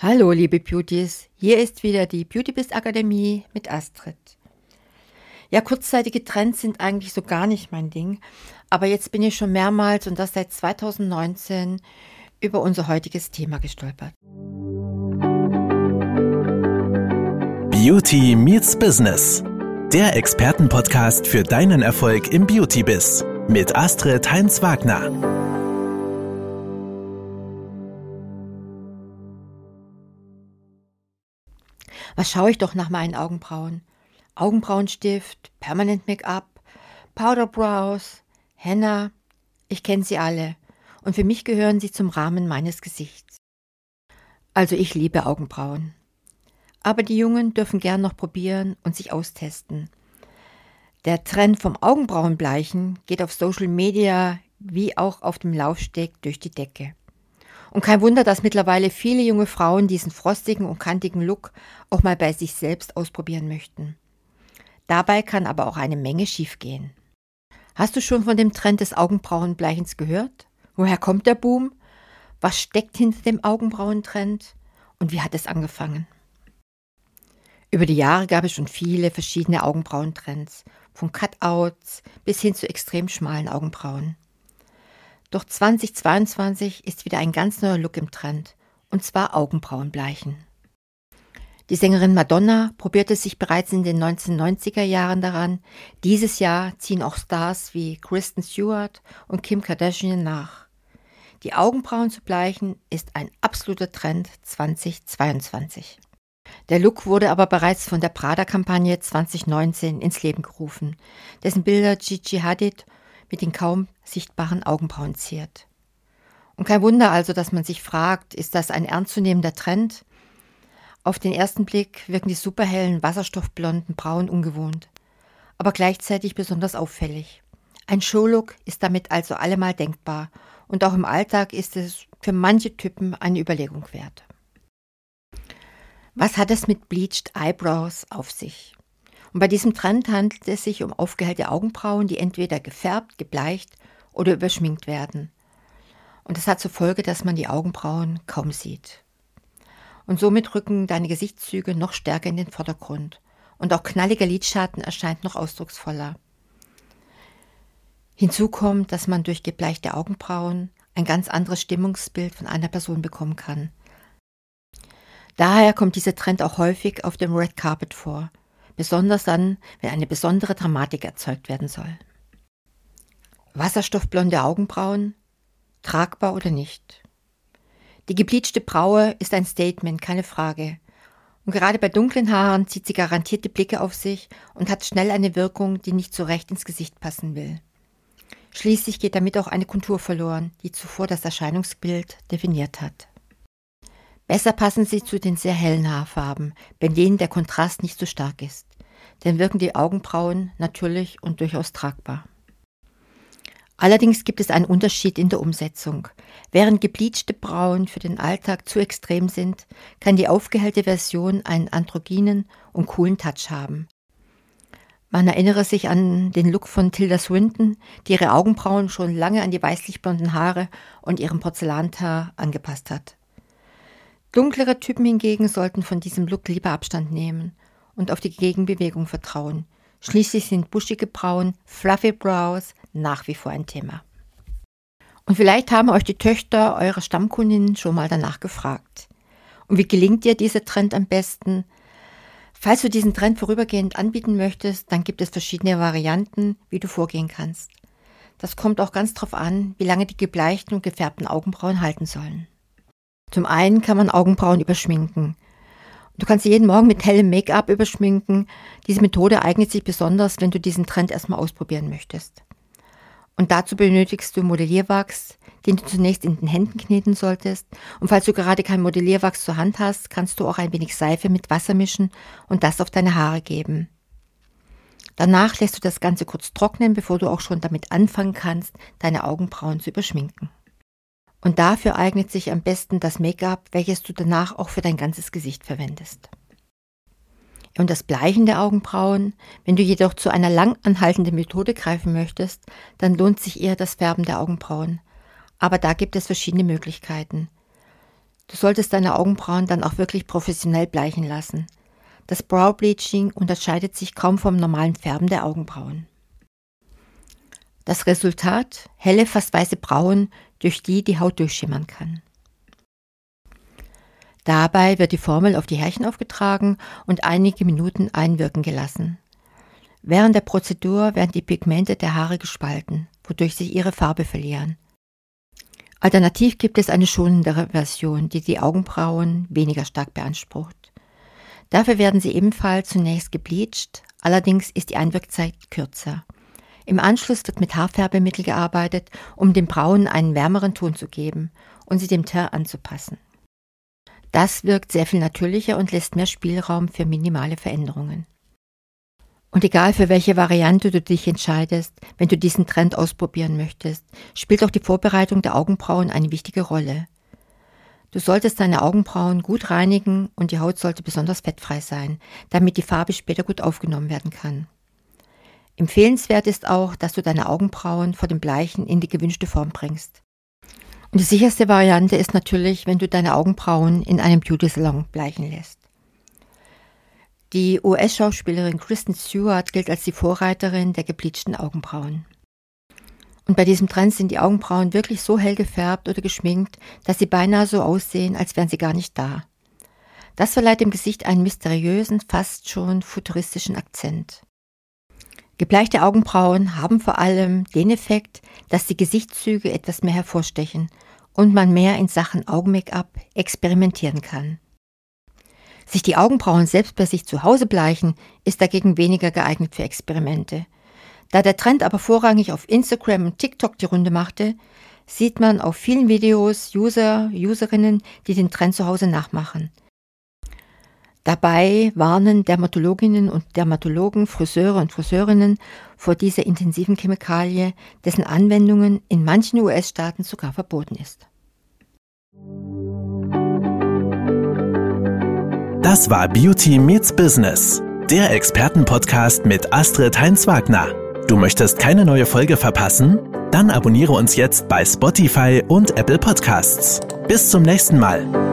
Hallo, liebe Beauties. Hier ist wieder die Beautybiz Akademie mit Astrid. Ja, kurzzeitige Trends sind eigentlich so gar nicht mein Ding. Aber jetzt bin ich schon mehrmals und das seit 2019 über unser heutiges Thema gestolpert. Beauty meets Business. Der Expertenpodcast für deinen Erfolg im Beauty-Biz mit Astrid Heinz-Wagner. Was schaue ich doch nach meinen Augenbrauen? Augenbrauenstift, Permanent Make-up, Powder Brows, Henna. Ich kenne sie alle. Und für mich gehören sie zum Rahmen meines Gesichts. Also ich liebe Augenbrauen. Aber die Jungen dürfen gern noch probieren und sich austesten. Der Trend vom Augenbrauenbleichen geht auf Social Media wie auch auf dem Laufsteg durch die Decke. Und kein Wunder, dass mittlerweile viele junge Frauen diesen frostigen und kantigen Look auch mal bei sich selbst ausprobieren möchten. Dabei kann aber auch eine Menge schiefgehen. Hast du schon von dem Trend des Augenbrauenbleichens gehört? Woher kommt der Boom? Was steckt hinter dem Augenbrauentrend? Und wie hat es angefangen? Über die Jahre gab es schon viele verschiedene Augenbrauentrends, von Cutouts bis hin zu extrem schmalen Augenbrauen. Doch 2022 ist wieder ein ganz neuer Look im Trend, und zwar Augenbrauenbleichen. Die Sängerin Madonna probierte sich bereits in den 1990er Jahren daran. Dieses Jahr ziehen auch Stars wie Kristen Stewart und Kim Kardashian nach. Die Augenbrauen zu bleichen ist ein absoluter Trend 2022. Der Look wurde aber bereits von der Prada-Kampagne 2019 ins Leben gerufen, dessen Bilder Gigi Hadid mit den kaum sichtbaren Augenbrauen ziert. Und kein Wunder also, dass man sich fragt, ist das ein ernstzunehmender Trend? Auf den ersten Blick wirken die superhellen, wasserstoffblonden Brauen ungewohnt, aber gleichzeitig besonders auffällig. Ein Showlook ist damit also allemal denkbar und auch im Alltag ist es für manche Typen eine Überlegung wert. Was hat es mit Bleached Eyebrows auf sich? Und bei diesem Trend handelt es sich um aufgehellte Augenbrauen, die entweder gefärbt, gebleicht oder überschminkt werden. Und das hat zur Folge, dass man die Augenbrauen kaum sieht. Und somit rücken deine Gesichtszüge noch stärker in den Vordergrund. Und auch knalliger Lidschatten erscheint noch ausdrucksvoller. Hinzu kommt, dass man durch gebleichte Augenbrauen ein ganz anderes Stimmungsbild von einer Person bekommen kann. Daher kommt dieser Trend auch häufig auf dem Red Carpet vor, besonders dann, wenn eine besondere Dramatik erzeugt werden soll. Wasserstoffblonde Augenbrauen, tragbar oder nicht. Die gebleachte Braue ist ein Statement, keine Frage. Und gerade bei dunklen Haaren zieht sie garantierte Blicke auf sich und hat schnell eine Wirkung, die nicht so recht ins Gesicht passen will. Schließlich geht damit auch eine Kontur verloren, die zuvor das Erscheinungsbild definiert hat. Besser passen sie zu den sehr hellen Haarfarben, bei denen der Kontrast nicht so stark ist. Dann wirken die Augenbrauen natürlich und durchaus tragbar. Allerdings gibt es einen Unterschied in der Umsetzung. Während gebleachte Brauen für den Alltag zu extrem sind, kann die aufgehellte Version einen androgynen und coolen Touch haben. Man erinnere sich an den Look von Tilda Swinton, die ihre Augenbrauen schon lange an die weißlich blonden Haare und ihrem Porzellanhaar angepasst hat. Dunklere Typen hingegen sollten von diesem Look lieber Abstand nehmen und auf die Gegenbewegung vertrauen. Schließlich sind buschige Brauen, fluffy Brows nach wie vor ein Thema. Und vielleicht haben euch die Töchter eurer Stammkundinnen schon mal danach gefragt. Und wie gelingt dir dieser Trend am besten? Falls du diesen Trend vorübergehend anbieten möchtest, dann gibt es verschiedene Varianten, wie du vorgehen kannst. Das kommt auch ganz drauf an, wie lange die gebleichten und gefärbten Augenbrauen halten sollen. Zum einen kann man Augenbrauen überschminken. Du kannst sie jeden Morgen mit hellem Make-up überschminken. Diese Methode eignet sich besonders, wenn du diesen Trend erstmal ausprobieren möchtest. Und dazu benötigst du Modellierwachs, den du zunächst in den Händen kneten solltest. Und falls du gerade kein Modellierwachs zur Hand hast, kannst du auch ein wenig Seife mit Wasser mischen und das auf deine Haare geben. Danach lässt du das Ganze kurz trocknen, bevor du auch schon damit anfangen kannst, deine Augenbrauen zu überschminken. Und dafür eignet sich am besten das Make-up, welches du danach auch für dein ganzes Gesicht verwendest. Und das Bleichen der Augenbrauen, wenn du jedoch zu einer lang anhaltenden Methode greifen möchtest, dann lohnt sich eher das Färben der Augenbrauen. Aber da gibt es verschiedene Möglichkeiten. Du solltest deine Augenbrauen dann auch wirklich professionell bleichen lassen. Das Brow Bleaching unterscheidet sich kaum vom normalen Färben der Augenbrauen. Das Resultat? Helle, fast weiße Brauen, durch die die Haut durchschimmern kann. Dabei wird die Formel auf die Härchen aufgetragen und einige Minuten einwirken gelassen. Während der Prozedur werden die Pigmente der Haare gespalten, wodurch sie ihre Farbe verlieren. Alternativ gibt es eine schonendere Version, die die Augenbrauen weniger stark beansprucht. Dafür werden sie ebenfalls zunächst gebleached, allerdings ist die Einwirkzeit kürzer. Im Anschluss wird mit Haarfärbemittel gearbeitet, um den Brauen einen wärmeren Ton zu geben und sie dem Teint anzupassen. Das wirkt sehr viel natürlicher und lässt mehr Spielraum für minimale Veränderungen. Und egal für welche Variante du dich entscheidest, wenn du diesen Trend ausprobieren möchtest, spielt auch die Vorbereitung der Augenbrauen eine wichtige Rolle. Du solltest deine Augenbrauen gut reinigen und die Haut sollte besonders fettfrei sein, damit die Farbe später gut aufgenommen werden kann. Empfehlenswert ist auch, dass du deine Augenbrauen vor dem Bleichen in die gewünschte Form bringst. Und die sicherste Variante ist natürlich, wenn du deine Augenbrauen in einem Beauty-Salon bleichen lässt. Die US-Schauspielerin Kristen Stewart gilt als die Vorreiterin der gebleachten Augenbrauen. Und bei diesem Trend sind die Augenbrauen wirklich so hell gefärbt oder geschminkt, dass sie beinahe so aussehen, als wären sie gar nicht da. Das verleiht dem Gesicht einen mysteriösen, fast schon futuristischen Akzent. Gebleichte Augenbrauen haben vor allem den Effekt, dass die Gesichtszüge etwas mehr hervorstechen und man mehr in Sachen Augen-Make-up experimentieren kann. Sich die Augenbrauen selbst bei sich zu Hause bleichen, ist dagegen weniger geeignet für Experimente. Da der Trend aber vorrangig auf Instagram und TikTok die Runde machte, sieht man auf vielen Videos User, Userinnen, die den Trend zu Hause nachmachen. Dabei warnen Dermatologinnen und Dermatologen, Friseure und Friseurinnen vor dieser intensiven Chemikalie, dessen Anwendungen in manchen US-Staaten sogar verboten ist. Das war Beauty Meets Business, der Expertenpodcast mit Astrid Heinz-Wagner. Du möchtest keine neue Folge verpassen? Dann abonniere uns jetzt bei Spotify und Apple Podcasts. Bis zum nächsten Mal.